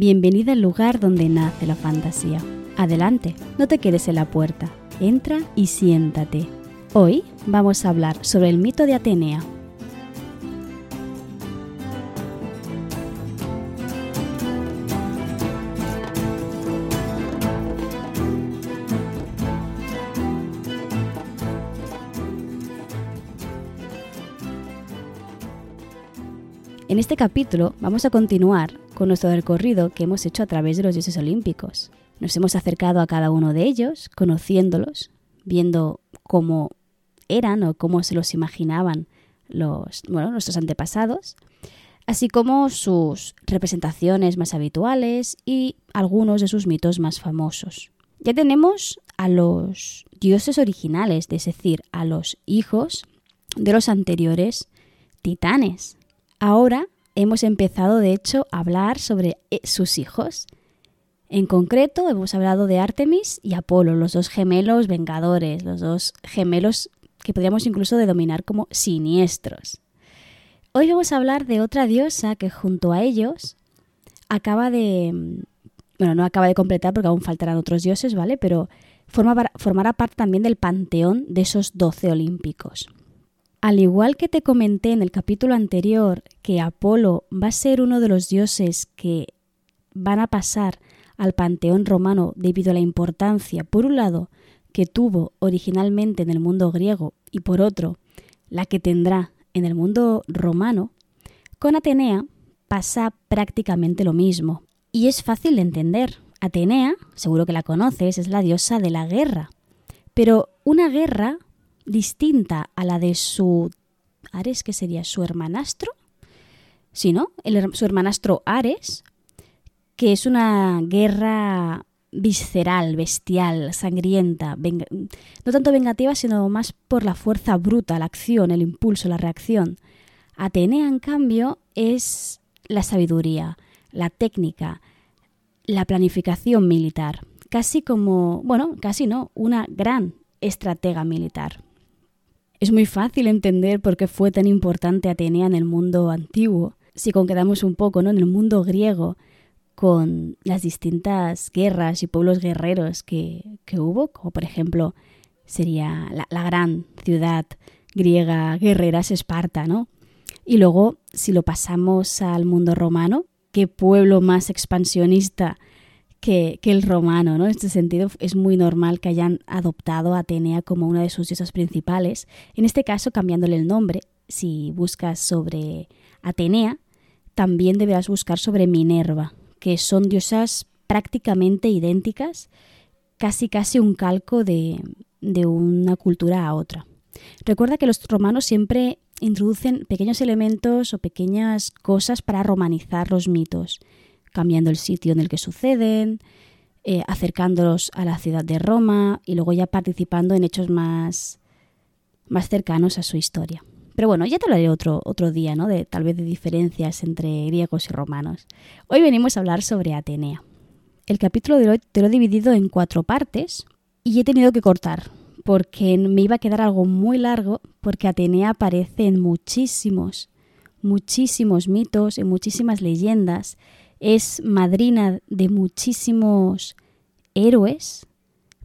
Bienvenida al lugar donde nace la fantasía. Adelante, no te quedes en la puerta. Entra y siéntate. Hoy vamos a hablar sobre el mito de Atenea, En este capítulo vamos a continuar con nuestro recorrido que hemos hecho a través de los dioses olímpicos. Nos hemos acercado a cada uno de ellos, conociéndolos, viendo cómo eran o cómo se los imaginaban los, nuestros antepasados, así como sus representaciones más habituales y algunos de sus mitos más famosos. Ya tenemos a los dioses originales, es decir, a los hijos de los anteriores titanes, Ahora hemos empezado, de hecho, a hablar sobre eh, sus hijos. En concreto, hemos hablado de Artemis y Apolo, los dos gemelos vengadores, los dos gemelos que podríamos incluso denominar como siniestros. Hoy vamos a hablar de otra diosa que junto a ellos acaba de... Bueno, no acaba de completar porque aún faltarán otros dioses, ¿vale? Pero formará parte también del panteón de esos doce olímpicos. Al igual que te comenté en el capítulo anterior que Apolo va a ser uno de los dioses que van a pasar al panteón romano debido a la importancia, por un lado, que tuvo originalmente en el mundo griego y por otro, la que tendrá en el mundo romano, con Atenea pasa prácticamente lo mismo. Y es fácil de entender. Atenea, seguro que la conoces, es la diosa de la guerra. Pero una guerra distinta a la de su Ares, que sería su hermanastro, sí, ¿no? su hermanastro Ares, que es una guerra visceral, bestial, sangrienta, no tanto vengativa, sino más por la fuerza bruta, la acción, el impulso, la reacción. Atenea, en cambio, es la sabiduría, la técnica, la planificación militar, casi como, bueno, casi no, una gran estratega militar. Es muy fácil entender por qué fue tan importante Atenea en el mundo antiguo, si concretamos un poco ¿no? en el mundo griego, con las distintas guerras y pueblos guerreros que, hubo, como por ejemplo sería la, la, gran ciudad griega guerrera es Esparta, ¿no? Y luego, si lo pasamos al mundo romano, qué pueblo más expansionista que, el romano, ¿no? En este sentido es muy normal que hayan adoptado a Atenea como una de sus diosas principales, en este caso cambiándole el nombre. Si buscas sobre Atenea, también deberás buscar sobre Minerva, que son diosas prácticamente idénticas, casi casi un calco de, de una cultura a otra. Recuerda que los romanos siempre introducen pequeños elementos o pequeñas cosas para romanizar los mitos cambiando el sitio en el que suceden, eh, acercándolos a la ciudad de Roma y luego ya participando en hechos más, más cercanos a su historia. Pero bueno, ya te haré otro, otro día, ¿no? De, tal vez de diferencias entre griegos y romanos. Hoy venimos a hablar sobre Atenea. El capítulo de hoy te lo he dividido en cuatro partes y he tenido que cortar porque me iba a quedar algo muy largo porque Atenea aparece en muchísimos, muchísimos mitos, en muchísimas leyendas es madrina de muchísimos héroes,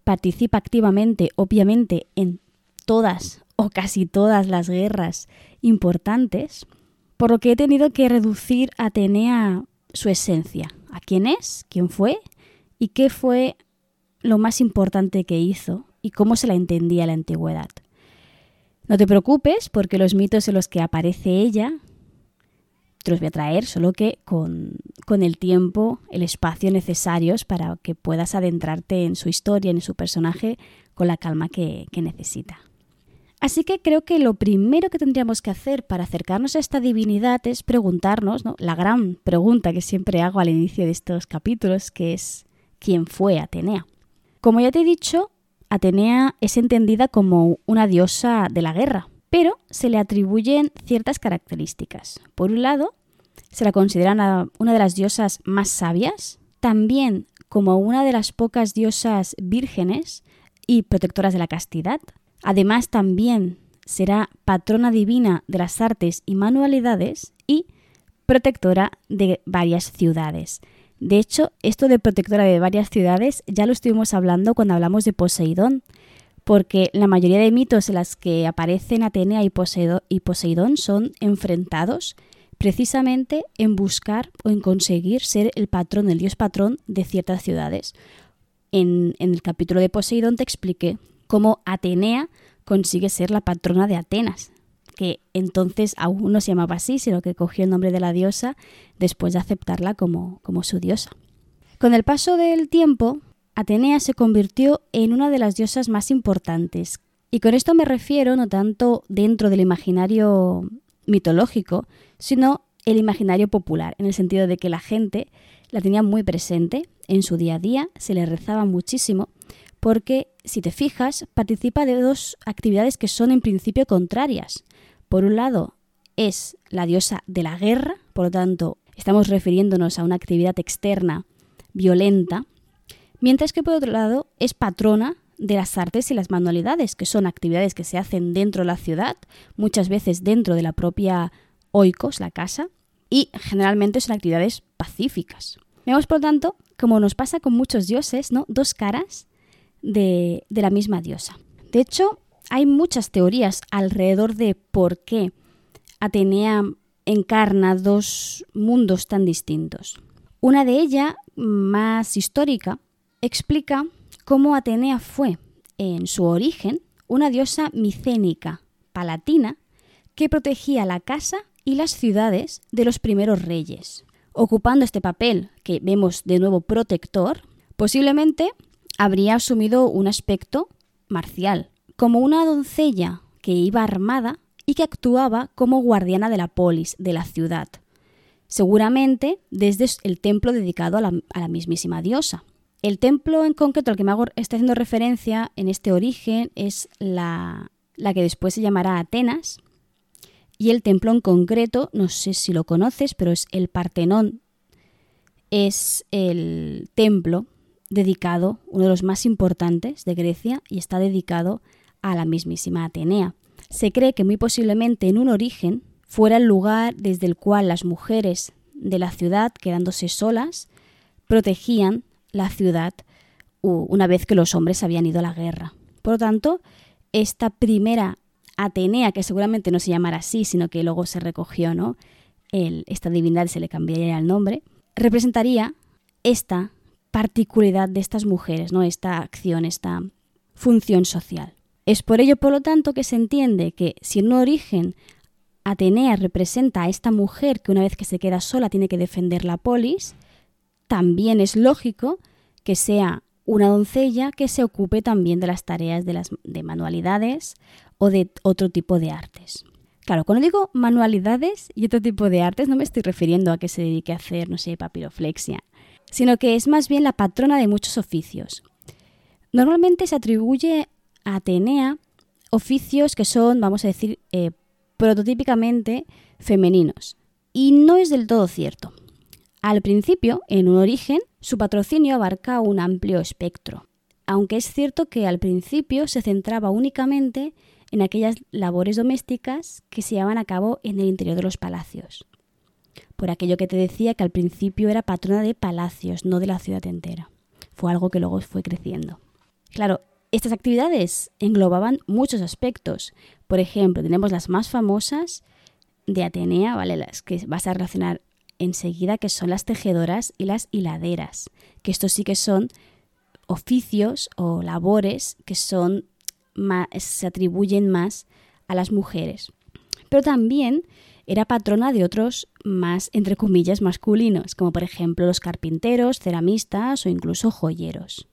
participa activamente, obviamente, en todas o casi todas las guerras importantes, por lo que he tenido que reducir a Atenea su esencia, a quién es, quién fue y qué fue lo más importante que hizo y cómo se la entendía la antigüedad. No te preocupes porque los mitos en los que aparece ella los voy a traer, solo que con, el tiempo, el espacio necesarios para que puedas adentrarte en su historia, en su personaje, con la calma que, necesita. Así que creo que lo primero que tendríamos que hacer para acercarnos a esta divinidad es preguntarnos, la gran pregunta que siempre hago al inicio de estos capítulos, que es ¿quién fue Atenea? Como ya te he dicho, Atenea es entendida como una diosa de la guerra, pero se le atribuyen ciertas características. Por un lado, se la considera una de las diosas más sabias, también como una de las pocas diosas vírgenes y protectoras de la castidad. Además, también será patrona divina de las artes y manualidades y protectora de varias ciudades. De hecho, esto de protectora de varias ciudades ya lo estuvimos hablando cuando hablamos de Poseidón, porque la mayoría de mitos en las que aparecen Atenea y, Poseidón son enfrentados precisamente en buscar o en conseguir ser el patrón, el dios patrón de ciertas ciudades. En, el capítulo de Poseidón te expliqué cómo Atenea consigue ser la patrona de Atenas, que entonces aún no se llamaba así, sino que cogió el nombre de la diosa después de aceptarla como, como su diosa. Con el paso del tiempo, Atenea se convirtió en una de las diosas más importantes. Y con esto me refiero no tanto dentro del imaginario mitológico, sino el imaginario popular, en el sentido de que la gente la tenía muy presente en su día a día, se le rezaba muchísimo, porque si te fijas, participa de dos actividades que son en principio contrarias. Por un lado, es la diosa de la guerra, por lo tanto, estamos refiriéndonos a una actividad externa violenta, mientras que por otro lado es patrona de las artes y las manualidades, que son actividades que se hacen dentro de la ciudad, muchas veces dentro de la propia oikos, la casa, y generalmente son actividades pacíficas. Vemos, por lo tanto, como nos pasa con muchos dioses, ¿no? dos caras de, de la misma diosa. De hecho, hay muchas teorías alrededor de por qué Atenea encarna dos mundos tan distintos. Una de ellas, más histórica, explica cómo Atenea fue, en su origen, una diosa micénica, palatina, que protegía la casa y las ciudades de los primeros reyes. Ocupando este papel, que vemos de nuevo protector, posiblemente habría asumido un aspecto marcial, como una doncella que iba armada y que actuaba como guardiana de la polis, de la ciudad, seguramente desde el templo dedicado a la, mismísima diosa. El templo en concreto al que me está haciendo referencia en este origen es la, la que después se llamará Atenas, y el templo en concreto, no sé si lo conoces, pero es el Partenón. Es el templo dedicado, uno de los más importantes de Grecia, y está dedicado a la mismísima Atenea. Se cree que muy posiblemente en un origen fuera el lugar desde el cual las mujeres de la ciudad, quedándose solas, protegían la ciudad una vez que los hombres habían ido a la guerra. Por lo tanto, esta primera Atenea, que seguramente no se llamara así, sino que luego se recogió, ¿no? esta divinidad se le cambiaría el nombre, representaría esta particularidad de estas mujeres, ¿no? Esta acción, esta función social. Es por ello, por lo tanto, que se entiende que si en un origen Atenea representa a esta mujer que una vez que se queda sola tiene que defender la polis, también es lógico que sea una doncella que se ocupe también de las tareas de las de manualidades o de otro tipo de artes. Claro, cuando digo manualidades y otro tipo de artes no me estoy refiriendo a que se dedique a hacer, no sé, papiroflexia, sino que es más bien la patrona de muchos oficios. Normalmente se atribuye a Atenea oficios que son, vamos a decir, eh, prototípicamente femeninos. Y no es del todo cierto. Al principio, en un origen, su patrocinio abarca un amplio espectro, aunque es cierto que al principio se centraba únicamente en aquellas labores domésticas que se llevaban a cabo en el interior de los palacios por aquello que te decía que al principio era patrona de palacios, no de la ciudad entera. Fue algo que luego fue creciendo. Claro, estas actividades englobaban muchos aspectos. Por ejemplo, tenemos las más famosas de Atenea, ¿vale? Las que vas a relacionar enseguida, que son las tejedoras y las hiladeras, que estos sí que son oficios o labores que son se atribuyen más a las mujeres. Pero también era patrona de otros más, entre comillas, masculinos, como por ejemplo los carpinteros, ceramistas o incluso joyeros.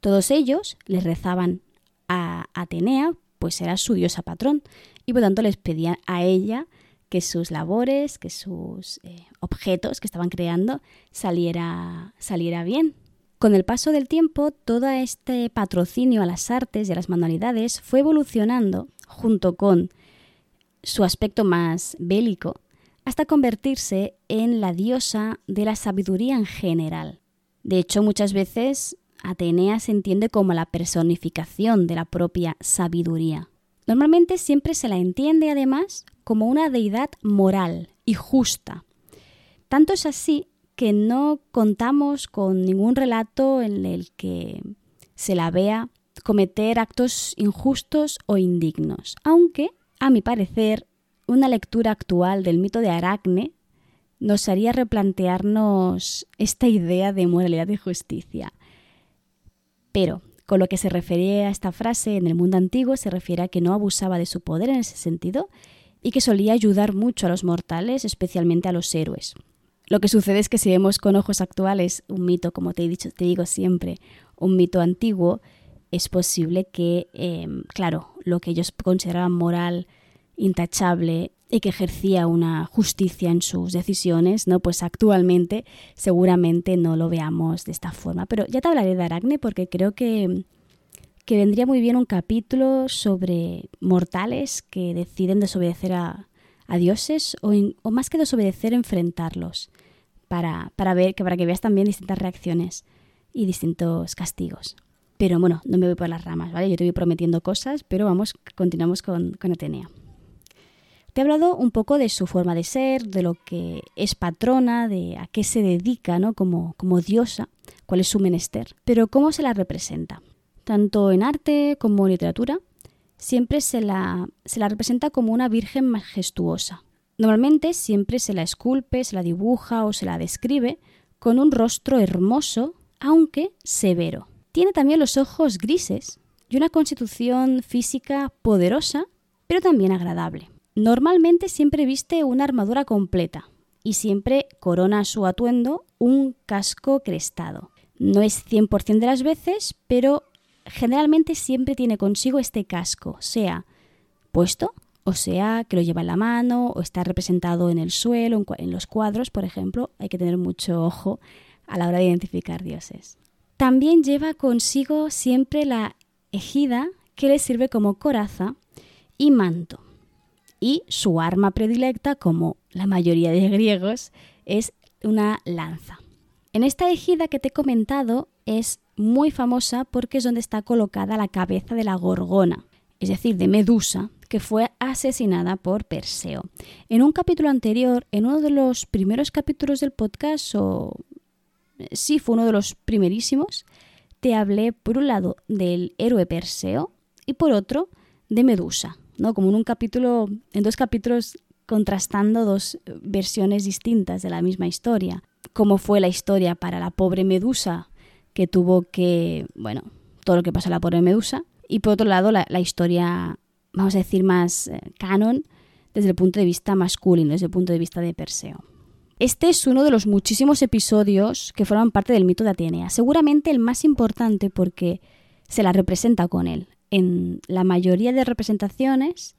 Todos ellos les rezaban a Atenea, pues era su diosa patrón, y por tanto les pedían a ella que sus labores, que sus eh, objetos que estaban creando saliera, saliera bien. Con el paso del tiempo, todo este patrocinio a las artes y a las manualidades fue evolucionando junto con su aspecto más bélico, hasta convertirse en la diosa de la sabiduría en general. De hecho, muchas veces Atenea se entiende como la personificación de la propia sabiduría. Normalmente siempre se la entiende además como una deidad moral y justa. Tanto es así que no contamos con ningún relato en el que se la vea cometer actos injustos o indignos, aunque, a mi parecer, una lectura actual del mito de Aracne nos haría replantearnos esta idea de moralidad y justicia. Pero, con lo que se refería a esta frase en el mundo antiguo, se refiere a que no abusaba de su poder en ese sentido y que solía ayudar mucho a los mortales, especialmente a los héroes. Lo que sucede es que si vemos con ojos actuales un mito, como te he dicho, te digo siempre, un mito antiguo, es posible que, em, claro, lo que ellos consideraban moral, intachable y que ejercía una justicia en sus decisiones, ¿no? Pues actualmente seguramente no lo veamos de esta forma. Pero ya te hablaré de Aracne porque creo que, que vendría muy bien un capítulo sobre mortales que deciden desobedecer a, dioses o, o, más que desobedecer, enfrentarlos para, para ver que para que veas también distintas reacciones y distintos castigos. Pero bueno, no me voy por las ramas, ¿vale? Yo te voy prometiendo cosas, pero vamos, continuamos con, con Atenea. Te he hablado un poco de su forma de ser, de lo que es patrona, de a qué se dedica, ¿no? Como, como diosa, cuál es su menester, pero cómo se la representa. Tanto en arte como en literatura, siempre se la, se la representa como una virgen majestuosa. Normalmente siempre se la esculpe, se la dibuja o se la describe con un rostro hermoso, aunque severo. Tiene también los ojos grises y una constitución física poderosa, pero también agradable. Normalmente siempre viste una armadura completa y siempre corona su atuendo un casco crestado. No es 100% de las veces, pero generalmente siempre tiene consigo este casco, sea puesto, o sea que lo lleva en la mano, o está representado en el suelo, en los cuadros, por ejemplo. Hay que tener mucho ojo a la hora de identificar dioses. También lleva consigo siempre la ejida que le sirve como coraza y manto. Y su arma predilecta, como la mayoría de griegos, es una lanza. En esta ejida que te he comentado es muy famosa porque es donde está colocada la cabeza de la gorgona, es decir, de Medusa, que fue asesinada por Perseo. En un capítulo anterior, en uno de los primeros capítulos del podcast, o sí fue uno de los primerísimos, te hablé por un lado del héroe Perseo y por otro de Medusa, ¿no? Como en un capítulo, en dos capítulos contrastando dos versiones distintas de la misma historia. Cómo fue la historia para la pobre Medusa, que tuvo que, bueno, todo lo que pasó a la pobre Medusa, y por otro lado la, la historia, vamos a decir, más eh, canon desde el punto de vista masculino, desde el punto de vista de Perseo. Este es uno de los muchísimos episodios que forman parte del mito de Atenea, seguramente el más importante porque se la representa con él. En la mayoría de representaciones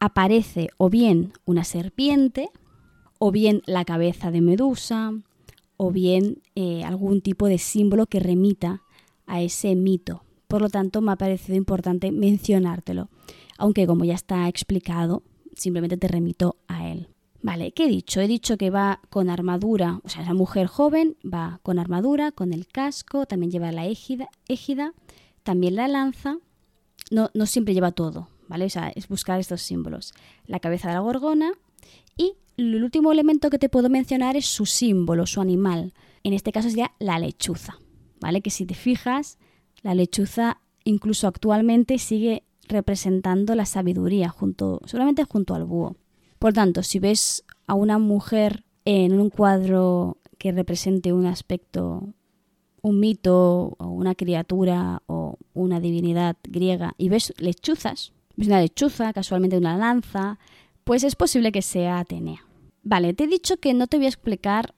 aparece o bien una serpiente, o bien la cabeza de Medusa, o bien eh, algún tipo de símbolo que remita a ese mito. Por lo tanto, me ha parecido importante mencionártelo, aunque como ya está explicado, simplemente te remito a él. Vale, ¿qué he dicho? He dicho que va con armadura, o sea, esa mujer joven va con armadura, con el casco, también lleva la égida, égida también la lanza. No, no siempre lleva todo, ¿vale? O sea, es buscar estos símbolos. La cabeza de la gorgona y el último elemento que te puedo mencionar es su símbolo, su animal. En este caso sería la lechuza, ¿vale? Que si te fijas, la lechuza incluso actualmente sigue representando la sabiduría junto, solamente junto al búho. Por tanto, si ves a una mujer en un cuadro que represente un aspecto, un mito o una criatura o una divinidad griega y ves lechuzas, ves una lechuza, casualmente una lanza, pues es posible que sea Atenea. Vale, te he dicho que no te voy a explicar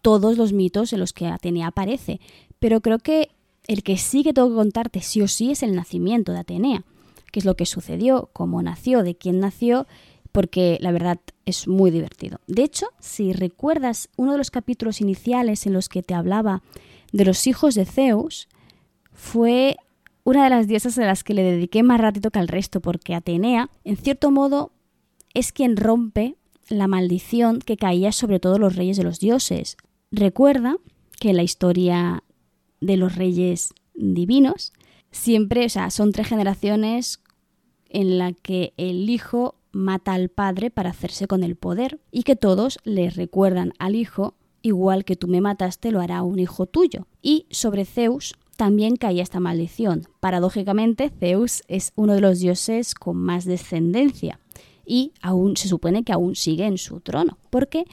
todos los mitos en los que Atenea aparece, pero creo que el que sí que tengo que contarte sí o sí es el nacimiento de Atenea, qué es lo que sucedió, cómo nació, de quién nació porque la verdad es muy divertido. De hecho, si recuerdas uno de los capítulos iniciales en los que te hablaba de los hijos de Zeus, fue una de las diosas a las que le dediqué más ratito que al resto, porque Atenea, en cierto modo, es quien rompe la maldición que caía sobre todos los reyes de los dioses. Recuerda que la historia de los reyes divinos siempre, o sea, son tres generaciones en la que el hijo mata al padre para hacerse con el poder y que todos le recuerdan al hijo igual que tú me mataste, lo hará un hijo tuyo. Y sobre Zeus también caía esta maldición. Paradójicamente, Zeus es uno de los dioses con más descendencia y aún se supone que aún sigue en su trono, porque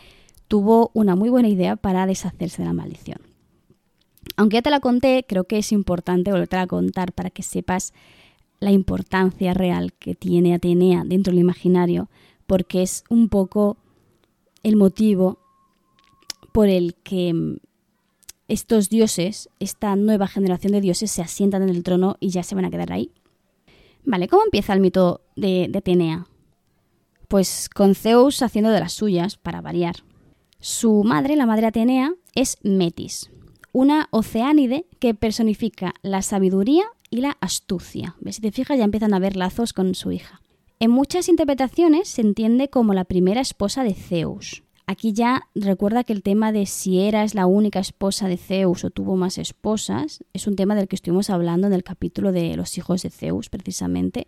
tuvo una muy buena idea para deshacerse de la maldición. Aunque ya te la conté, creo que es importante volver a contar para que sepas la importancia real que tiene Atenea dentro del imaginario, porque es un poco el motivo por el que mm, estos dioses, esta nueva generación de dioses, se asientan en el trono y ya se van a quedar ahí. Vale, ¿cómo empieza el mito de, de Atenea? Pues con Zeus haciendo de las suyas, para variar. Su madre, la madre Atenea, es Metis, una oceánide que personifica la sabiduría y la astucia. Si te fijas, ya empiezan a haber lazos con su hija. En muchas interpretaciones se entiende como la primera esposa de Zeus. Aquí ya recuerda que el tema de si era es la única esposa de Zeus o tuvo más esposas es un tema del que estuvimos hablando en el capítulo de los hijos de Zeus, precisamente,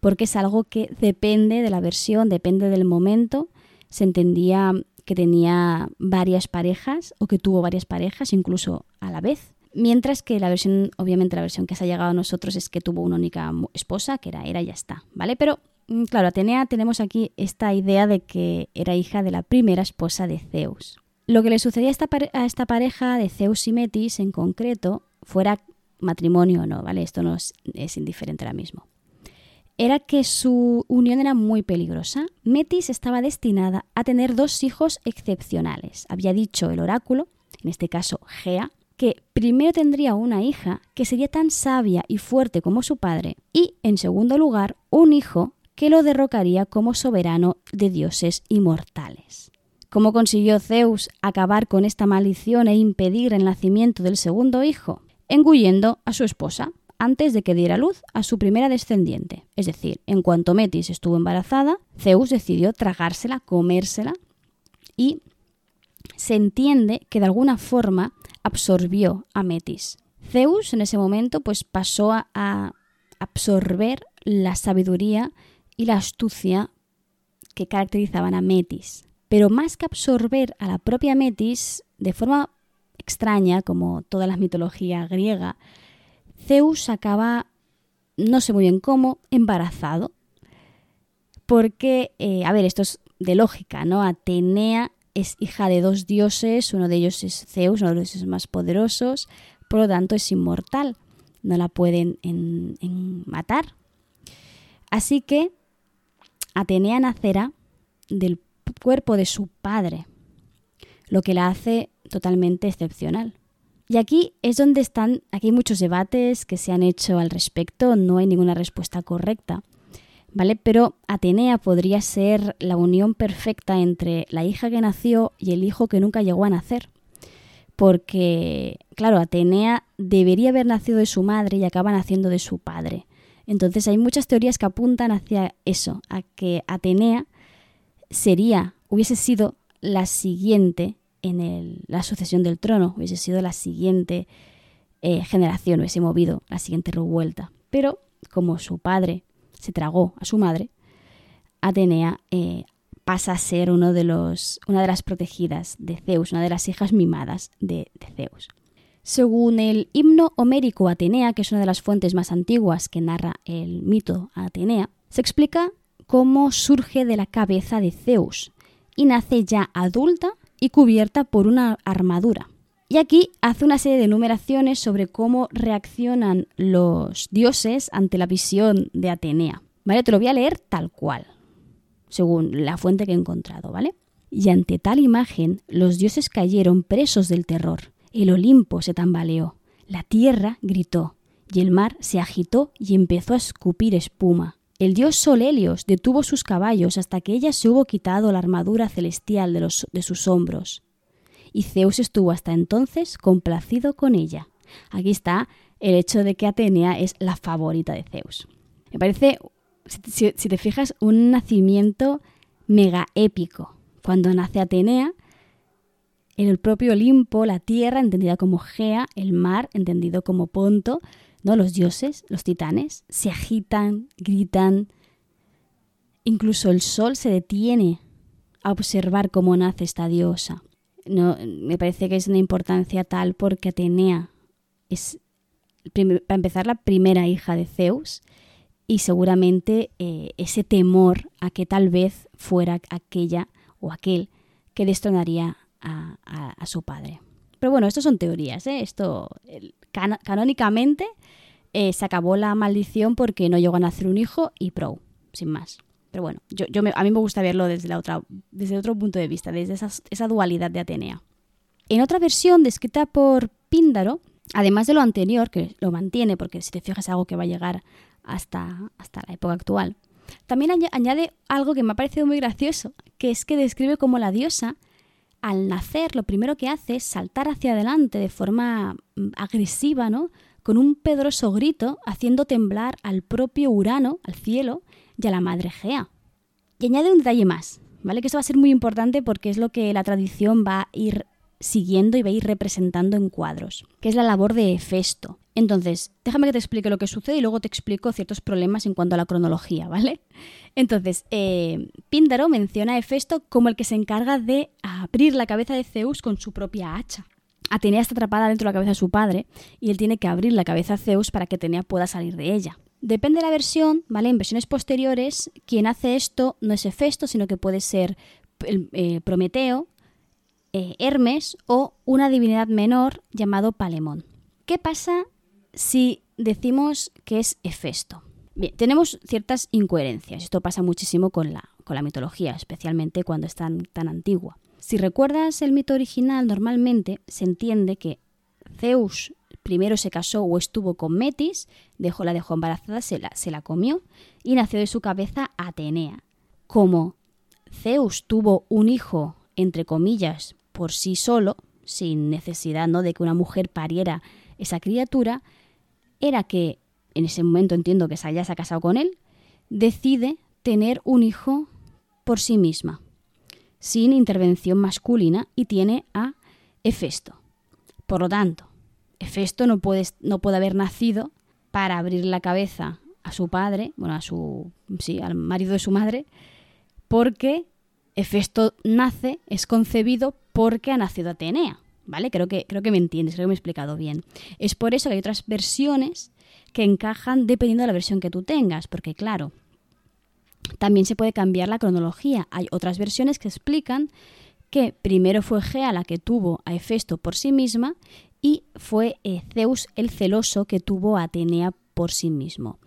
porque es algo que depende de la versión, depende del momento. Se entendía que tenía varias parejas o que tuvo varias parejas incluso a la vez. Mientras que la versión, obviamente la versión que se ha llegado a nosotros es que tuvo una única esposa, que era Hera y ya está, ¿vale? Pero mm, claro, Atenea tenemos aquí esta idea de que era hija de la primera esposa de Zeus. Lo que le sucedía a esta, pareja de Zeus y Metis en concreto, fuera matrimonio o no, ¿vale? Esto no es, es indiferente ahora mismo era que su unión era muy peligrosa. Metis estaba destinada a tener dos hijos excepcionales. Había dicho el oráculo, en este caso Gea, que primero tendría una hija que sería tan sabia y fuerte como su padre y, en segundo lugar, un hijo que lo derrocaría como soberano de dioses inmortales. ¿Cómo consiguió Zeus acabar con esta maldición e impedir el nacimiento del segundo hijo? Engullendo a su esposa, antes de que diera luz a su primera descendiente. Es decir, en cuanto Metis estuvo embarazada, Zeus decidió tragársela, comérsela y se entiende que de alguna forma absorbió a Metis. Zeus en ese momento pues pasó a, absorber la sabiduría y la astucia que caracterizaban a Metis. Pero más que absorber a la propia Metis, de forma extraña, como toda la mitología griega, Zeus acaba, no sé muy bien cómo, embarazado. Porque, eh, a ver, esto es de lógica, ¿no? Atenea es hija de dos dioses, uno de ellos es Zeus, uno de los dioses más poderosos, por lo tanto es inmortal, no la pueden matar. Así que Atenea nacerá del cuerpo de su padre, lo que la hace totalmente excepcional. Y aquí es donde están, aquí hay muchos debates que se han hecho al respecto, no hay ninguna respuesta correcta. ¿Vale? Pero Atenea podría ser la unión perfecta entre la hija que nació y el hijo que nunca llegó a nacer. Porque, claro, Atenea debería haber nacido de su madre y acaba naciendo de su padre. Entonces hay muchas teorías que apuntan hacia eso, a que Atenea sería, hubiese sido la siguiente en la sucesión del trono, hubiese sido la siguiente eh, generación, hubiese movido la siguiente revuelta. Pero como su padre se tragó a su madre, Atenea eh, pasa a ser una de las protegidas de Zeus, una de las hijas mimadas de, de Zeus. Según el himno homérico Atenea, que es una de las fuentes más antiguas que narra el mito Atenea, se explica cómo surge de la cabeza de Zeus y nace ya adulta y cubierta por una armadura. Y aquí hace una serie de enumeraciones sobre cómo reaccionan los dioses ante la visión de Atenea. ¿Vale? Te lo voy a leer tal cual, según la fuente que he encontrado, ¿vale? Y ante tal imagen los dioses cayeron presos del terror. El Olimpo se tambaleó, la tierra gritó, y el mar se agitó y empezó a escupir espuma. El dios Sol Helios detuvo sus caballos hasta que ella se hubo quitado la armadura celestial de, los, de sus hombros. Y Zeus estuvo hasta entonces complacido con ella. Aquí está el hecho de que Atenea es la favorita de Zeus. Me parece, si, si te fijas, un nacimiento mega épico. Cuando nace Atenea, en el propio Olimpo, la tierra, entendida como Gea, el mar, entendido como Ponto, ¿no? Los dioses, los titanes, se agitan, gritan. Incluso el sol se detiene a observar cómo nace esta diosa. No, me parece que es una importancia tal porque Atenea es, para empezar, la primera hija de Zeus y seguramente eh, ese temor a que tal vez fuera aquella o aquel que destronaría a, su padre. Pero bueno, esto son teorías, ¿eh? Esto canónicamente eh, se acabó la maldición porque no llegó a nacer un hijo y pro, sin más. Pero bueno, yo, a mí me gusta verlo desde, la otra, desde otro punto de vista, desde esa dualidad de Atenea. En otra versión descrita por Píndaro, además de lo anterior, que lo mantiene, porque si te fijas es algo que va a llegar hasta, hasta la época actual, también añade algo que me ha parecido muy gracioso, que es que describe como la diosa, al nacer, lo primero que hace es saltar hacia adelante de forma mm, agresiva, ¿no? Con un pedroso grito, haciendo temblar al propio Urano, al cielo, y a la madre Gea. Y añade un detalle más, ¿vale? Que esto va a ser muy importante porque es lo que la tradición va a ir siguiendo y va a ir representando en cuadros, que es la labor de Hefesto. Entonces, déjame que te explique lo que sucede y luego te explico ciertos problemas en cuanto a la cronología, ¿vale? Entonces, eh, Píndaro menciona a Hefesto como el que se encarga de abrir la cabeza de Zeus con su propia hacha. Atenea está atrapada dentro de la cabeza de su padre y él tiene que abrir la cabeza a Zeus para que Atenea pueda salir de ella. Depende de la versión, ¿vale? En versiones posteriores, quien hace esto no es Hefesto, sino que puede ser eh, Prometeo, eh, Hermes o una divinidad menor llamado Palemón. ¿Qué pasa si decimos que es Hefesto? Bien, tenemos ciertas incoherencias. Esto pasa muchísimo con la, mitología, especialmente cuando es tan, antigua. Si recuerdas el mito original, normalmente se entiende que Zeus primero se casó o estuvo con Metis, dejó, la dejó embarazada, se la, la comió y nació de su cabeza Atenea. Como Zeus tuvo un hijo, entre comillas, por sí solo, sin necesidad ¿no? de que una mujer pariera esa criatura, era que, en ese momento entiendo que ya se ha casado con él, decide tener un hijo por sí misma, sin intervención masculina, y tiene a Hefesto. Por lo tanto, Hefesto no puede, no puede haber nacido para abrir la cabeza a su padre, bueno, a su, sí, al marido de su madre, porque Hefesto nace, es concebido porque ha nacido Atenea, ¿vale? Creo que, creo que me entiendes, creo que me he explicado bien. Es por eso que hay otras versiones que encajan dependiendo de la versión que tú tengas, porque claro, también se puede cambiar la cronología. Hay otras versiones que explican que primero fue Gea la que tuvo a Hefesto por sí misma y fue eh, Zeus el celoso que tuvo a Atenea por sí mismo.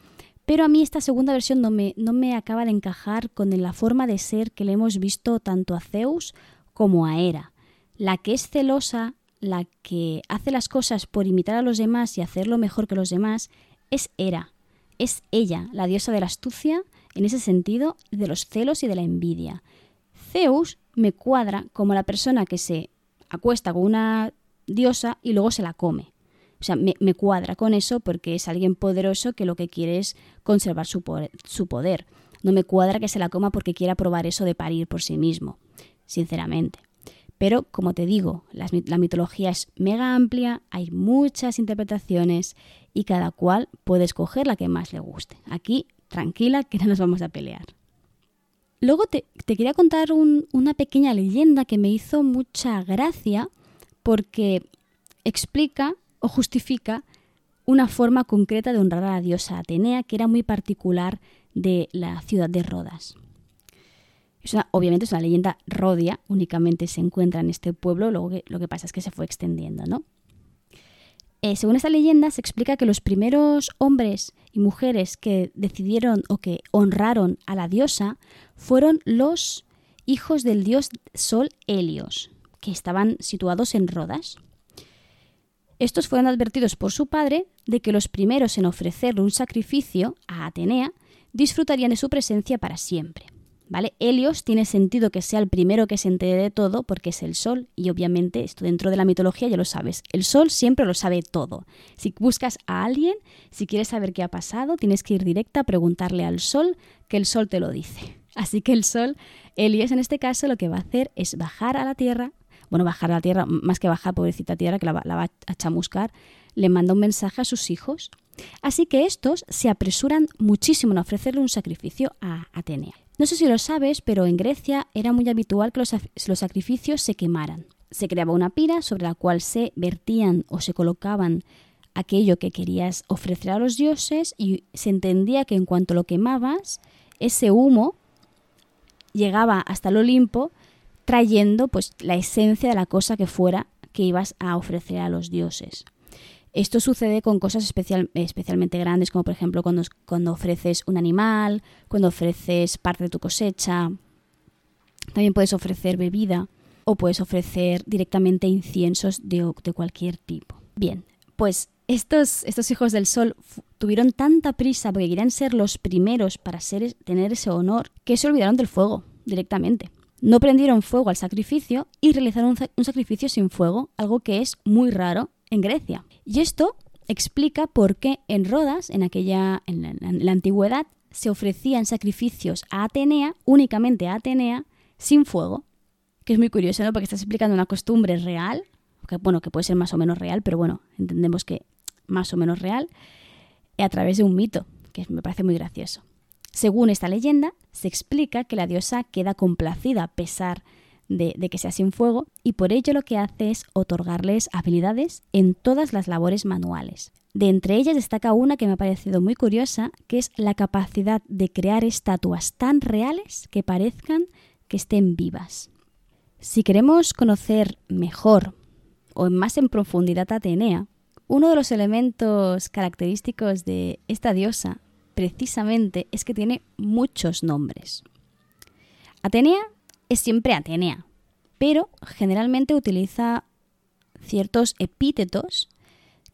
Pero a mí esta segunda versión no me, no me acaba de encajar con la forma de ser que le hemos visto tanto a Zeus como a Hera. La que es celosa, la que hace las cosas por imitar a los demás y hacerlo mejor que los demás, es Hera. Es ella, la diosa de la astucia, en ese sentido, de los celos y de la envidia. Zeus me cuadra como la persona que se acuesta con una diosa y luego se la come. O sea, me, cuadra con eso porque es alguien poderoso que lo que quiere es conservar su poder, su poder. No me cuadra que se la coma porque quiera probar eso de parir por sí mismo, sinceramente. Pero, como te digo, la, mitología es mega amplia, hay muchas interpretaciones y cada cual puede escoger la que más le guste. Aquí, tranquila, que no nos vamos a pelear. Luego te, quería contar una pequeña leyenda que me hizo mucha gracia porque explica o justifica una forma concreta de honrar a la diosa Atenea que era muy particular de la ciudad de Rodas. Obviamente es una leyenda rodia, únicamente se encuentra en este pueblo, luego lo que pasa es que se fue extendiendo, ¿no? Eh, según esta leyenda, se explica que los primeros hombres y mujeres que decidieron o que honraron a la diosa fueron los hijos del dios Sol Helios, que estaban situados en Rodas. Estos fueron advertidos por su padre de que los primeros en ofrecerle un sacrificio a Atenea disfrutarían de su presencia para siempre. ¿Vale? Helios tiene sentido que sea el primero que se entere de todo porque es el sol y obviamente esto dentro de la mitología ya lo sabes. El sol siempre lo sabe todo. Si buscas a alguien, si quieres saber qué ha pasado, tienes que ir directa a preguntarle al sol que el sol te lo dice. Así que el sol, Helios en este caso lo que va a hacer es bajar a la tierra, bueno, bajar a la tierra, más que bajar, pobrecita tierra, que la, la va a chamuscar, le manda un mensaje a sus hijos. Así que estos se apresuran muchísimo en ofrecerle un sacrificio a Atenea. No sé si lo sabes, pero en Grecia era muy habitual que los, sacrificios se quemaran. se creaba una pira sobre la cual se vertían o se colocaban aquello que querías ofrecer a los dioses y se entendía que en cuanto lo quemabas, ese humo llegaba hasta el Olimpo trayendo pues la esencia de la cosa que fuera que ibas a ofrecer a los dioses. Esto sucede con cosas especial, especialmente grandes, como por ejemplo cuando, cuando ofreces un animal, cuando ofreces parte de tu cosecha. También puedes ofrecer bebida o puedes ofrecer directamente inciensos de, de cualquier tipo. Bien, pues estos, estos hijos del sol tuvieron tanta prisa porque querían ser los primeros para tener ese honor que se olvidaron del fuego directamente. No prendieron fuego al sacrificio y realizaron un sacrificio sin fuego, algo que es muy raro en Grecia. Y esto explica por qué en Rodas, en aquella en la, antigüedad, se ofrecían sacrificios a Atenea, únicamente a Atenea, sin fuego. Que es muy curioso, ¿no? Porque estás explicando una costumbre real, que bueno, que puede ser más o menos real, pero bueno, entendemos que más o menos real, a través de un mito, que me parece muy gracioso. Según esta leyenda, se explica que la diosa queda complacida a pesar de, que sea sin fuego y por ello lo que hace es otorgarles habilidades en todas las labores manuales. De entre ellas destaca una que me ha parecido muy curiosa, que es la capacidad de crear estatuas tan reales que parezcan que estén vivas. Si queremos conocer mejor o más en profundidad a Atenea, uno de los elementos característicos de esta diosa precisamente es que tiene muchos nombres. Atenea es siempre Atenea, pero generalmente utiliza ciertos epítetos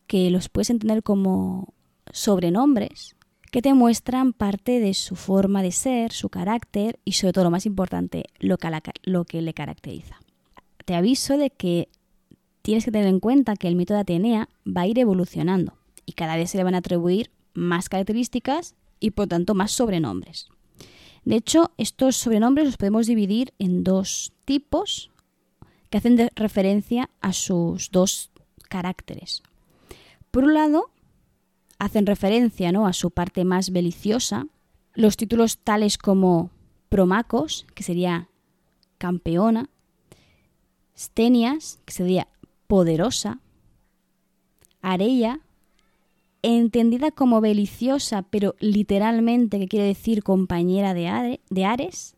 que los puedes entender como sobrenombres que te muestran parte de su forma de ser, su carácter y sobre todo lo más importante, lo que, lo que le caracteriza. Te aviso de que tienes que tener en cuenta que el mito de Atenea va a ir evolucionando y cada vez se le van a atribuir más características y por tanto más sobrenombres. De hecho, estos sobrenombres los podemos dividir en dos tipos que hacen referencia a sus dos caracteres. Por un lado, hacen referencia ¿no? a su parte más beliciosa, los títulos tales como Promacos, que sería campeona, Stenias, que sería poderosa, Areia, entendida como beliciosa, pero literalmente que quiere decir compañera de, de Ares,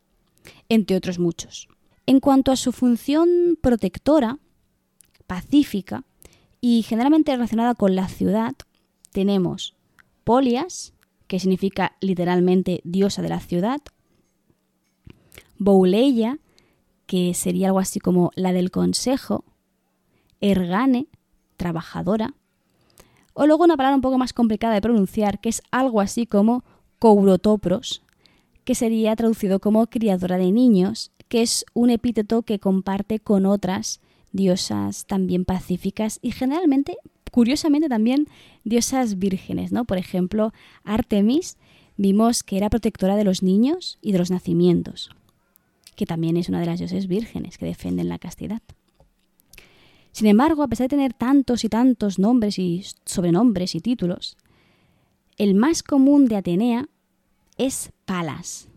entre otros muchos. En cuanto a su función protectora, pacífica y generalmente relacionada con la ciudad, tenemos Polias, que significa literalmente diosa de la ciudad, Bouleia, que sería algo así como la del consejo, Ergane, trabajadora, o luego una palabra un poco más complicada de pronunciar, que es algo así como Courotopros, que sería traducido como criadora de niños, que es un epíteto que comparte con otras diosas también pacíficas y generalmente, curiosamente también diosas vírgenes, ¿no? Por ejemplo, Artemis vimos que era protectora de los niños y de los nacimientos, que también es una de las diosas vírgenes que defienden la castidad. Sin embargo, a pesar de tener tantos y tantos nombres y sobrenombres y títulos, el más común de Atenea es Palas.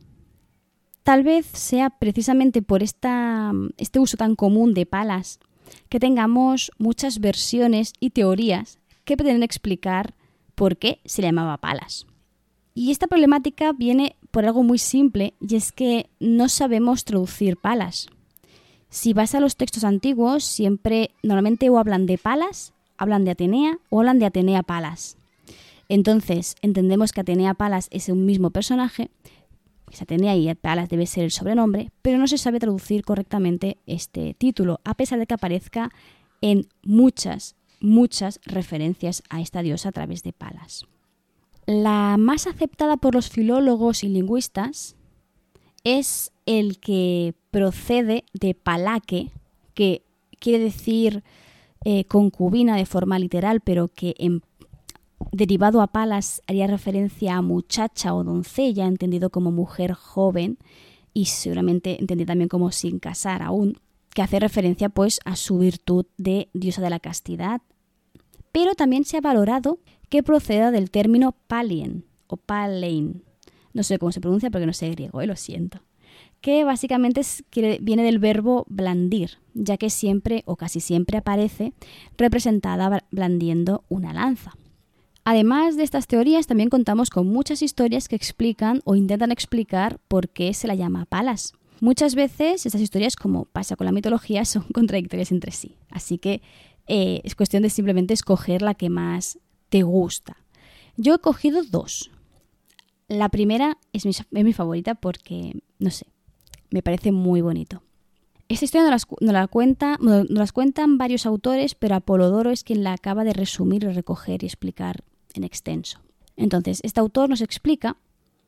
Tal vez sea precisamente por este uso tan común de Palas que tengamos muchas versiones y teorías que pueden explicar por qué se le llamaba Palas. Y esta problemática viene por algo muy simple y es que no sabemos traducir Palas. Si vas a los textos antiguos, siempre normalmente o hablan de Palas, hablan de Atenea o hablan de Atenea Palas. Entonces, entendemos que Atenea Palas es un mismo personaje, pues Atenea y Palas debe ser el sobrenombre, pero no se sabe traducir correctamente este título, a pesar de que aparezca en muchas, muchas referencias a esta diosa a través de Palas. La más aceptada por los filólogos y lingüistas es el que procede de palaque, que quiere decir eh, concubina de forma literal, pero que en, derivado a palas haría referencia a muchacha o doncella, entendido como mujer joven y seguramente entendido también como sin casar aún, que hace referencia pues a su virtud de diosa de la castidad. Pero también se ha valorado que proceda del término palien o palein, no sé cómo se pronuncia porque no sé griego, eh, lo siento. Que básicamente viene del verbo blandir, ya que siempre o casi siempre aparece representada blandiendo una lanza. Además de estas teorías, también contamos con muchas historias que explican o intentan explicar por qué se la llama Palas. Muchas veces estas historias, como pasa con la mitología, son contradictorias entre sí. Así que eh, es cuestión de simplemente escoger la que más te gusta. Yo he cogido dos. La primera es mi, favorita porque, no sé, me parece muy bonito. Esta historia no, la cuenta, las cuentan varios autores, pero Apolodoro es quien la acaba de resumir recoger y explicar en extenso. Entonces, este autor nos explica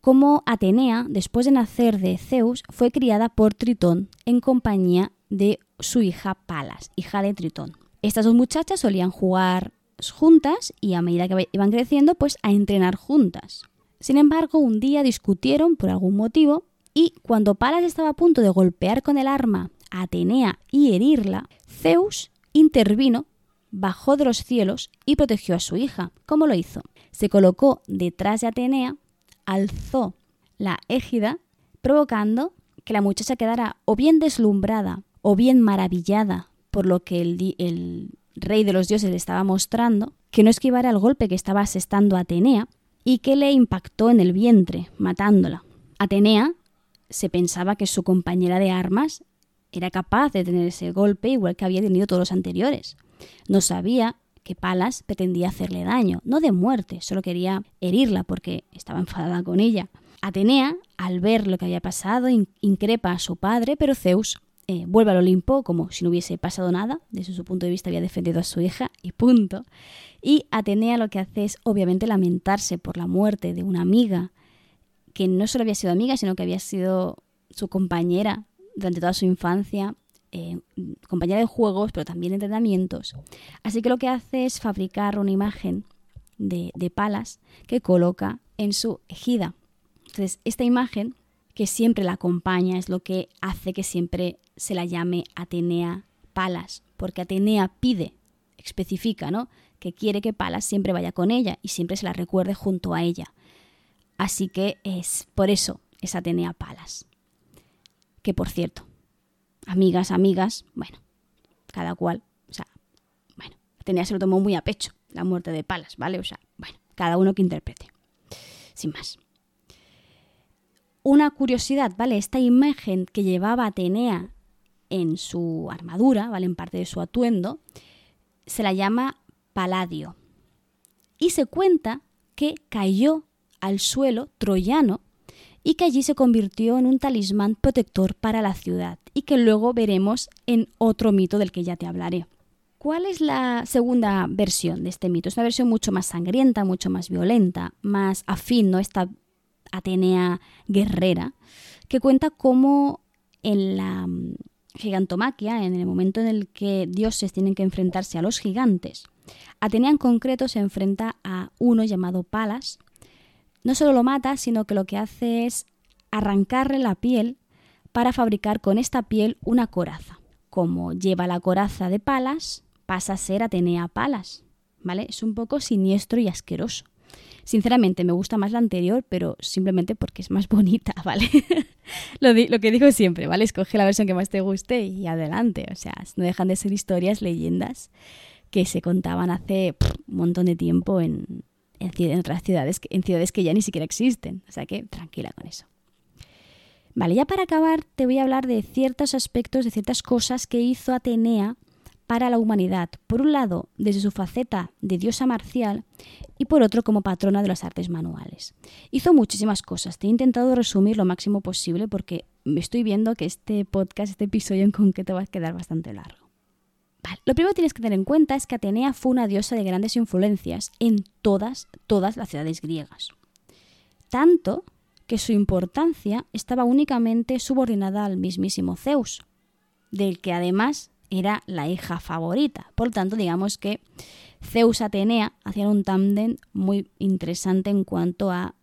cómo Atenea, después de nacer de Zeus, fue criada por Tritón en compañía de su hija Palas, hija de Tritón. Estas dos muchachas solían jugar juntas y a medida que iban creciendo, pues a entrenar juntas. Sin embargo, un día discutieron por algún motivo y cuando Palas estaba a punto de golpear con el arma a Atenea y herirla, Zeus intervino bajó de los cielos y protegió a su hija. ¿Cómo lo hizo? Se colocó detrás de Atenea, alzó la égida, provocando que la muchacha quedara o bien deslumbrada o bien maravillada por lo que el, rey de los dioses le estaba mostrando, que no esquivara el golpe que estaba asestando a Atenea y que le impactó en el vientre, matándola. Atenea se pensaba que su compañera de armas era capaz de tener ese golpe igual que había tenido todos los anteriores. No sabía que Palas pretendía hacerle daño, no de muerte, solo quería herirla porque estaba enfadada con ella. Atenea, al ver lo que había pasado, increpa a su padre, pero Zeus eh, vuelve al Olimpo como si no hubiese pasado nada, desde su punto de vista había defendido a su hija y punto. Y Atenea lo que hace es obviamente lamentarse por la muerte de una amiga que no solo había sido amiga, sino que había sido su compañera durante toda su infancia eh, compañía de juegos, pero también de entrenamientos. Así que lo que hace es fabricar una imagen de, de palas que coloca en su ejida. Entonces, esta imagen que siempre la acompaña es lo que hace que siempre se la llame Atenea Palas, porque Atenea pide, especifica, ¿no? Que quiere que Palas siempre vaya con ella y siempre se la recuerde junto a ella. Así que es por eso es Atenea Palas. Que por cierto, amigas, amigas, bueno, cada cual, o sea, bueno, tenía se lo tomó muy a pecho la muerte de Palas, ¿vale? O sea, bueno, cada uno que interprete, sin más. Una curiosidad, ¿vale? Esta imagen que llevaba Atenea en su armadura, ¿vale? En parte de su atuendo, se la llama Paladio. Y se cuenta que cayó al suelo troyano y que allí se convirtió en un talismán protector para la ciudad y que luego veremos en otro mito del que ya te hablaré. ¿Cuál es la segunda versión de este mito? Es una versión mucho más sangrienta, mucho más violenta, más afín, ¿no? Esta Atenea guerrera, que cuenta cómo en la mm, gigantomaquia, en el momento en el que dioses tienen que enfrentarse a los gigantes, Atenea en concreto se enfrenta a uno llamado Palas, no solo lo mata, sino que lo que hace es arrancarle la piel para fabricar con esta piel una coraza. Como lleva la coraza de Palas, pasa a ser Atenea Palas. ¿Vale? Es un poco siniestro y asqueroso. Sinceramente me gusta más la anterior, pero simplemente porque es más bonita, ¿vale? lo, lo, que digo siempre, ¿vale? Escoge la versión que más te guste y adelante. O sea, no dejan de ser historias, leyendas que se contaban hace un montón de tiempo en, en, otras ciudades, en ciudades que ya ni siquiera existen. O sea que tranquila con eso. Vale, ya para acabar te voy a hablar de ciertos aspectos, de ciertas cosas que hizo Atenea para la humanidad. Por un lado, desde su faceta de diosa marcial y por otro como patrona de las artes manuales. Hizo muchísimas cosas. Te he intentado resumir lo máximo posible porque estoy viendo que este podcast, este episodio en concreto va a quedar bastante largo. Lo primero que tienes que tener en cuenta es que Atenea fue una diosa de grandes influencias en todas, todas las ciudades griegas. Tanto que su importancia estaba únicamente subordinada al mismísimo Zeus, del que además era la hija favorita. Por lo tanto, digamos que Zeus y Atenea hacían un tándem muy interesante en cuanto a...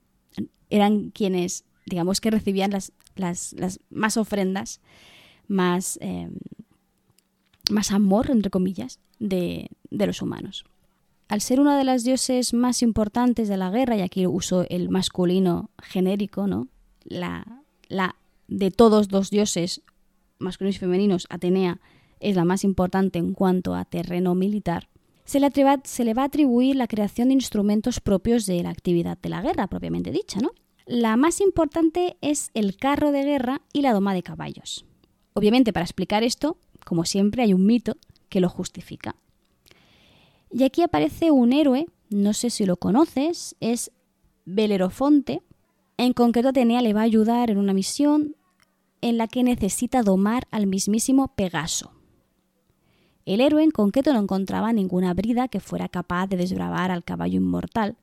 eran quienes, digamos que recibían las, las, más ofrendas, más... Eh, más amor, entre comillas, de, los humanos. Al ser una de las dioses más importantes de la guerra, y aquí uso el masculino genérico, ¿no? La, la de todos los dioses masculinos y femeninos, Atenea es la más importante en cuanto a terreno militar, se le, se le, va a atribuir la creación de instrumentos propios de la actividad de la guerra, propiamente dicha, ¿no? La más importante es el carro de guerra y la doma de caballos. Obviamente, para explicar esto, como siempre, hay un mito que lo justifica. Y aquí aparece un héroe, no sé si lo conoces, es Belerofonte. En concreto, Atenea le va a ayudar en una misión en la que necesita domar al mismísimo Pegaso. El héroe en concreto no encontraba ninguna brida que fuera capaz de desbravar al caballo inmortal,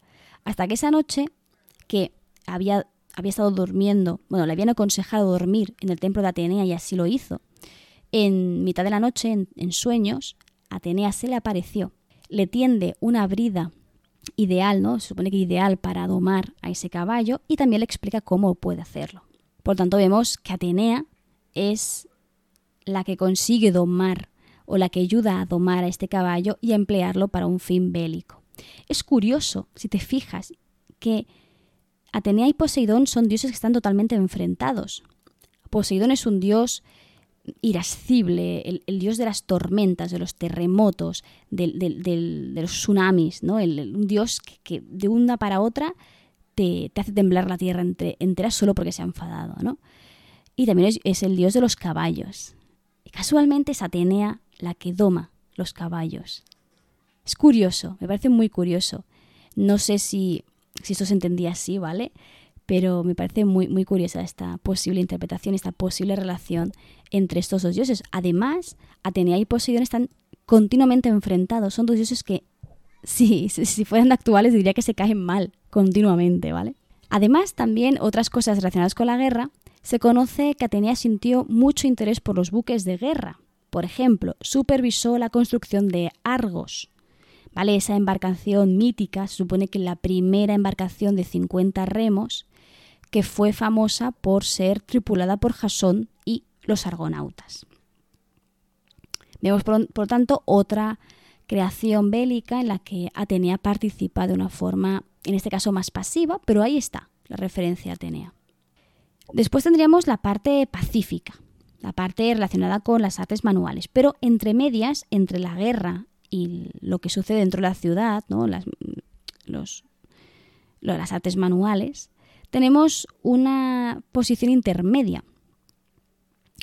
hasta que esa noche, que había, había estado durmiendo, bueno, le habían aconsejado dormir en el templo de Atenea y así lo hizo, en mitad de la noche, en, sueños, Atenea se le apareció, le tiende una brida ideal, ¿no? Se supone que ideal para domar a ese caballo y también le explica cómo puede hacerlo. Por tanto, vemos que Atenea es la que consigue domar o la que ayuda a domar a este caballo y a emplearlo para un fin bélico. Es curioso, si te fijas, que Atenea y Poseidón son dioses que están totalmente enfrentados. Poseidón es un dios irascible, el, dios de las tormentas, de los terremotos, de los tsunamis, ¿no? un dios que, de una para otra te, hace temblar la tierra entera solo porque se ha enfadado. ¿no? Y también es, el dios de los caballos. Casualmente es Atenea la que doma los caballos. Es curioso, me parece muy curioso. No sé si, si esto se entendía así, ¿vale? Pero me parece muy, muy curiosa esta posible interpretación, esta posible relación entre estos dos dioses. Además, Atenea y Poseidón están continuamente enfrentados. Son dos dioses que, si, si fueran actuales, diría que se caen mal continuamente, ¿vale? Además, también otras cosas relacionadas con la guerra, se conoce que Atenea sintió mucho interés por los buques de guerra, por ejemplo, supervisó la construcción de Argos, ¿vale? Esa embarcación mítica, se supone que la primera embarcación de 50 remos, que fue famosa por ser tripulada por Jasón y los argonautas. Vemos, por, tanto, otra creación bélica en la que Atenea participa de una forma, en este caso, más pasiva, pero ahí está la referencia a Atenea. Después tendríamos la parte pacífica, la parte relacionada con las artes manuales. Pero entre medias, entre la guerra y lo que sucede dentro de la ciudad, ¿no? las, los, las artes manuales, tenemos una posición intermedia,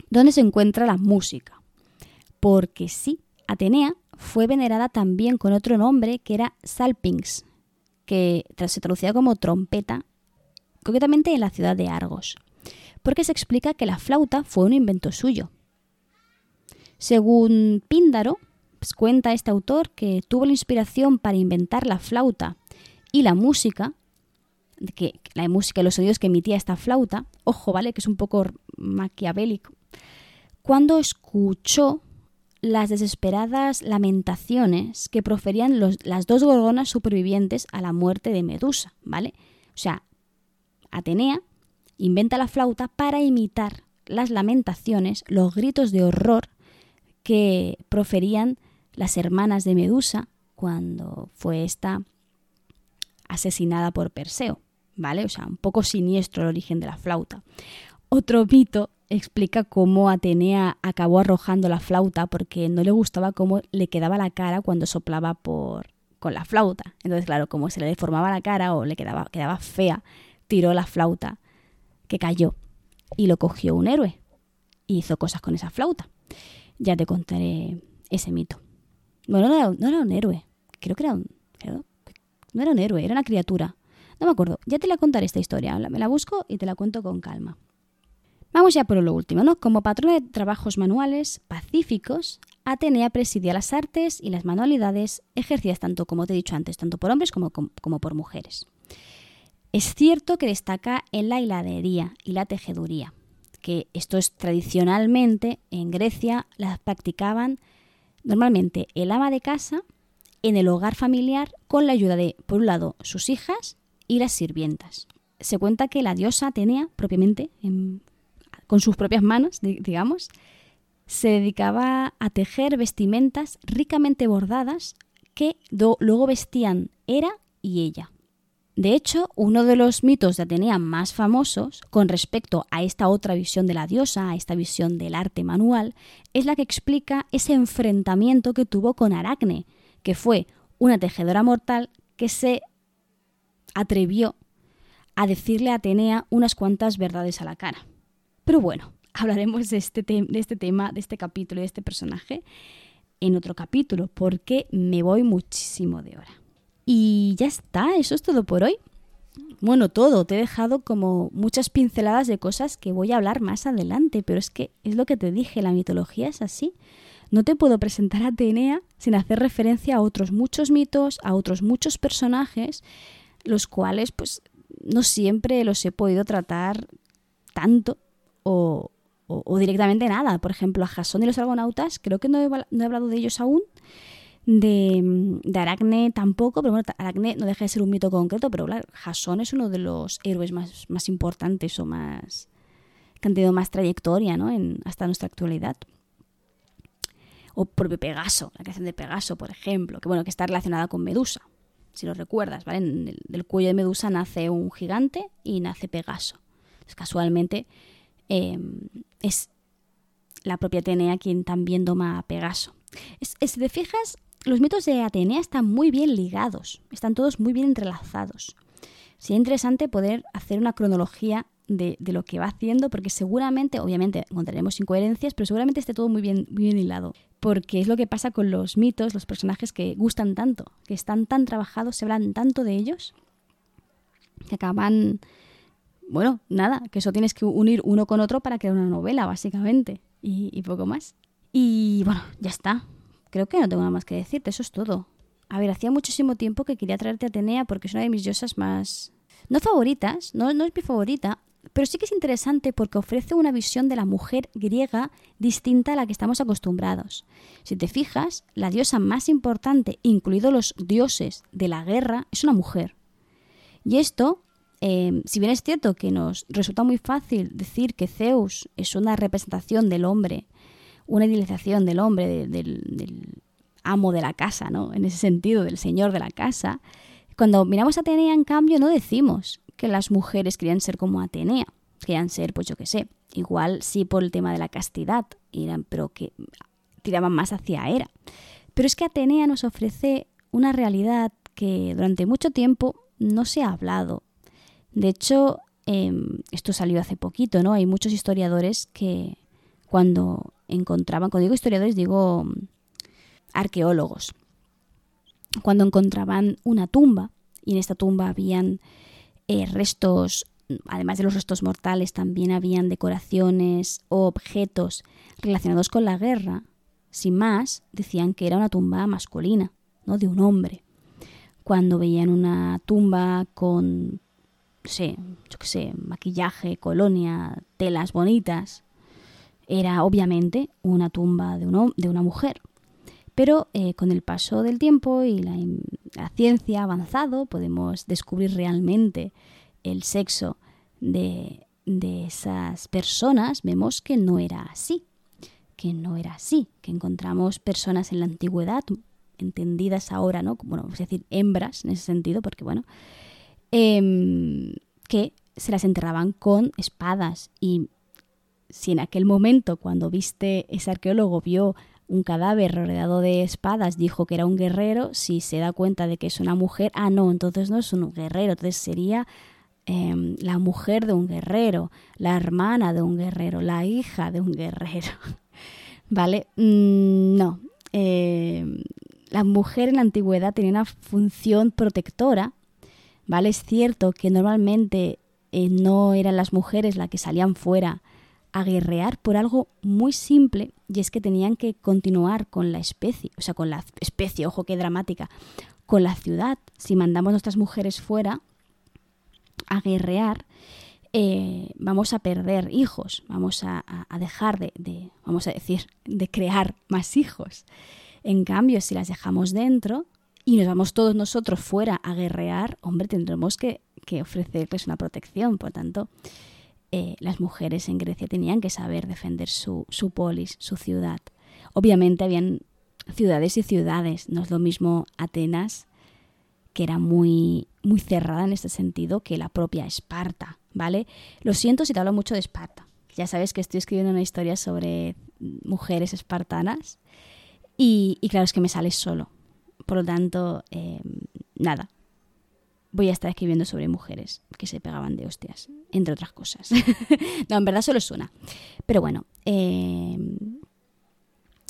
donde se encuentra la música. Porque sí, Atenea fue venerada también con otro nombre que era Salpings, que se traducía como trompeta, concretamente en la ciudad de Argos porque se explica que la flauta fue un invento suyo. Según Píndaro, pues cuenta este autor que tuvo la inspiración para inventar la flauta y la música, que la música y los sonidos que emitía esta flauta, ojo, ¿vale? Que es un poco maquiavélico, cuando escuchó las desesperadas lamentaciones que proferían las dos gorgonas supervivientes a la muerte de Medusa, ¿vale? O sea, Atenea inventa la flauta para imitar las lamentaciones, los gritos de horror que proferían las hermanas de Medusa cuando fue esta asesinada por Perseo, ¿vale? O sea, un poco siniestro el origen de la flauta. Otro mito explica cómo Atenea acabó arrojando la flauta porque no le gustaba cómo le quedaba la cara cuando soplaba por con la flauta. Entonces, claro, como se le deformaba la cara o le quedaba, quedaba fea, tiró la flauta que cayó y lo cogió un héroe y hizo cosas con esa flauta. Ya te contaré ese mito. Bueno, no era, un héroe, creo que era un... No era un héroe, era una criatura. No me acuerdo, ya te la contaré esta historia, me la busco y te la cuento con calma. Vamos ya por lo último, ¿no? Como patrona de trabajos manuales pacíficos, Atenea presidía las artes y las manualidades ejercidas tanto, como te he dicho antes, tanto por hombres como, como por mujeres. Es cierto que destaca en la hiladería y la tejeduría, que esto es tradicionalmente en Grecia las practicaban normalmente el ama de casa en el hogar familiar con la ayuda de, por un lado, sus hijas y las sirvientas. Se cuenta que la diosa Atenea, propiamente, con sus propias manos, digamos, se dedicaba a tejer vestimentas ricamente bordadas que luego vestían Hera y ella. De hecho, uno de los mitos de Atenea más famosos con respecto a esta otra visión de la diosa, a esta visión del arte manual, es la que explica ese enfrentamiento que tuvo con Aracne, que fue una tejedora mortal que se atrevió a decirle a Atenea unas cuantas verdades a la cara. Pero bueno, hablaremos de este, de este tema, de este capítulo y de este personaje en otro capítulo, porque me voy muchísimo de hora. Y ya está, eso es todo por hoy. Bueno, todo, te he dejado como muchas pinceladas de cosas que voy a hablar más adelante, pero es que es lo que te dije, la mitología es así. No te puedo presentar a Atenea sin hacer referencia a otros muchos mitos, a otros muchos personajes, los cuales pues no siempre los he podido tratar tanto o, directamente nada. Por ejemplo, a Jasón y los argonautas, creo que no he, no he hablado de ellos aún. De, Aracne tampoco, pero bueno, Aracne no deja de ser un mito concreto, pero claro, Jasón es uno de los héroes más, más importantes o más que han tenido más trayectoria ¿no? en, hasta nuestra actualidad. O propio Pegaso, la creación de Pegaso, por ejemplo, que bueno, que está relacionada con Medusa, si lo recuerdas, ¿vale? Del cuello de Medusa nace un gigante y nace Pegaso. casualmente Em, es la propia Atenea quien también doma a Pegaso. si te fijas, los mitos de Atenea están muy bien ligados, están todos muy bien entrelazados. Sería interesante poder hacer una cronología de, lo que va haciendo, porque seguramente, obviamente, encontraremos incoherencias, pero seguramente esté todo muy bien, bien hilado. Porque es lo que pasa con los mitos, los personajes que gustan tanto, que están tan trabajados, se hablan tanto de ellos, que acaban bueno, nada, que eso tienes que unir uno con otro para crear una novela, básicamente, y, poco más. Y bueno, ya está. Creo que no tengo nada más que decirte, eso es todo. A ver, hacía muchísimo tiempo que quería traerte a Atenea porque es una de mis diosas más... No favoritas, no, no es mi favorita, pero sí que es interesante porque ofrece una visión de la mujer griega distinta a la que estamos acostumbrados. Si te fijas, la diosa más importante, incluidos los dioses de la guerra, es una mujer. Y esto Em, si bien es cierto que nos resulta muy fácil decir que Zeus es una representación del hombre, una idealización del hombre, del, amo de la casa, ¿no? En ese sentido, del señor de la casa, cuando miramos a Atenea, en cambio, no decimos que las mujeres querían ser como Atenea, querían ser, pues yo qué sé, igual sí por el tema de la castidad, eran, pero que tiraban más hacia Hera. Pero es que Atenea nos ofrece una realidad que durante mucho tiempo no se ha hablado de hecho, em, esto salió hace poquito, ¿no? Hay muchos historiadores que cuando encontraban, cuando digo historiadores digo mm, arqueólogos, cuando encontraban una tumba y en esta tumba habían eh, restos, además de los restos mortales, también habían decoraciones o objetos relacionados con la guerra, sin más, decían que era una tumba masculina, ¿no? De un hombre. Cuando veían una tumba con sé, yo qué sé, maquillaje, colonia, telas bonitas. Era obviamente una tumba de, de una mujer. Pero eh, con el paso del tiempo y la, la, ciencia avanzado podemos descubrir realmente el sexo de, de esas personas. Vemos que no era así, que no era así, que encontramos personas en la antigüedad entendidas ahora, ¿no? Bueno, es decir, hembras en ese sentido, porque bueno, Em, que se las enterraban con espadas. Y si en aquel momento, cuando viste ese arqueólogo, vio un cadáver rodeado de espadas, dijo que era un guerrero, si se da cuenta de que es una mujer, ah, no, entonces no es un guerrero, entonces sería em, la mujer de un guerrero, la hermana de un guerrero, la hija de un guerrero. ¿Vale? Mm, no. Em, la mujer en la antigüedad tenía una función protectora ¿vale? Es cierto que normalmente eh, no eran las mujeres las que salían fuera a guerrear por algo muy simple y es que tenían que continuar con la especie, o sea, con la especie, ojo qué dramática, con la ciudad. Si mandamos nuestras mujeres fuera a guerrear, eh, vamos a perder hijos, vamos a, dejar de, de, vamos a decir, de crear más hijos. En cambio, si las dejamos dentro, y nos vamos todos nosotros fuera a guerrear, hombre, tendremos que, ofrecerles una protección. Por tanto, eh, las mujeres en Grecia tenían que saber defender su, su polis, su ciudad. Obviamente habían ciudades y ciudades, no es lo mismo Atenas que era muy, muy cerrada en este sentido que la propia Esparta, ¿vale? Lo siento si te hablo mucho de Esparta. Ya sabes que estoy escribiendo una historia sobre mujeres espartanas y, claro, es que me sale solo. Por lo tanto, eh, nada, voy a estar escribiendo sobre mujeres que se pegaban de hostias, entre otras cosas. no, en verdad solo es una. Pero bueno, eh,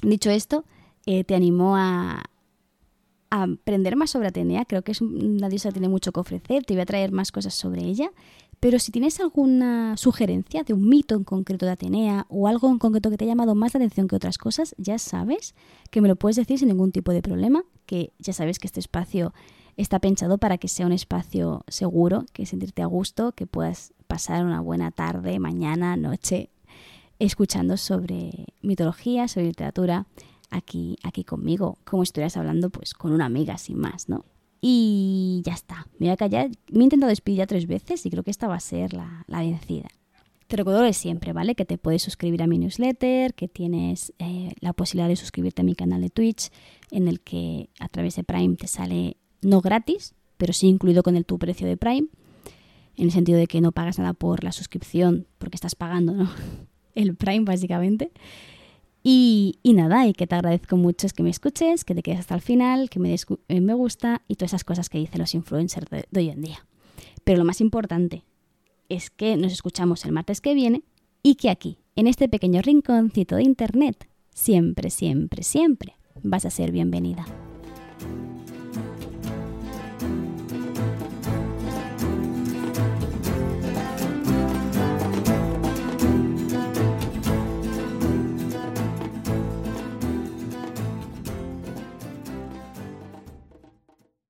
dicho esto, eh, te animo a, aprender más sobre Atenea. Creo que es una diosa tiene mucho que ofrecer. Te voy a traer más cosas sobre ella. Pero si tienes alguna sugerencia de un mito en concreto de Atenea o algo en concreto que te haya llamado más la atención que otras cosas, ya sabes que me lo puedes decir sin ningún tipo de problema, que ya sabes que este espacio está pensado para que sea un espacio seguro, que sentirte a gusto, que puedas pasar una buena tarde, mañana, noche, escuchando sobre mitología, sobre literatura, aquí, aquí conmigo, como si estuvieras hablando pues con una amiga sin más, ¿no? Y ya está, me voy a callar. Me he intentado despedir ya tres veces y creo que esta va a ser la, vencida. Te recuerdo de siempre, ¿vale? Que te puedes suscribir a mi newsletter, que tienes eh, la posibilidad de suscribirte a mi canal de Twitch, en el que a través de Prime te sale no gratis, pero sí incluido con el tu precio de Prime, en el sentido de que no pagas nada por la suscripción, porque estás pagando el Prime básicamente. Y, nada, y que te agradezco mucho es que me escuches, que te quedes hasta el final, que me des eh, me gusta y todas esas cosas que dicen los influencers de, de hoy en día. Pero lo más importante es que nos escuchamos el martes que viene y que aquí, en este pequeño rinconcito de internet, siempre, siempre, siempre vas a ser bienvenida.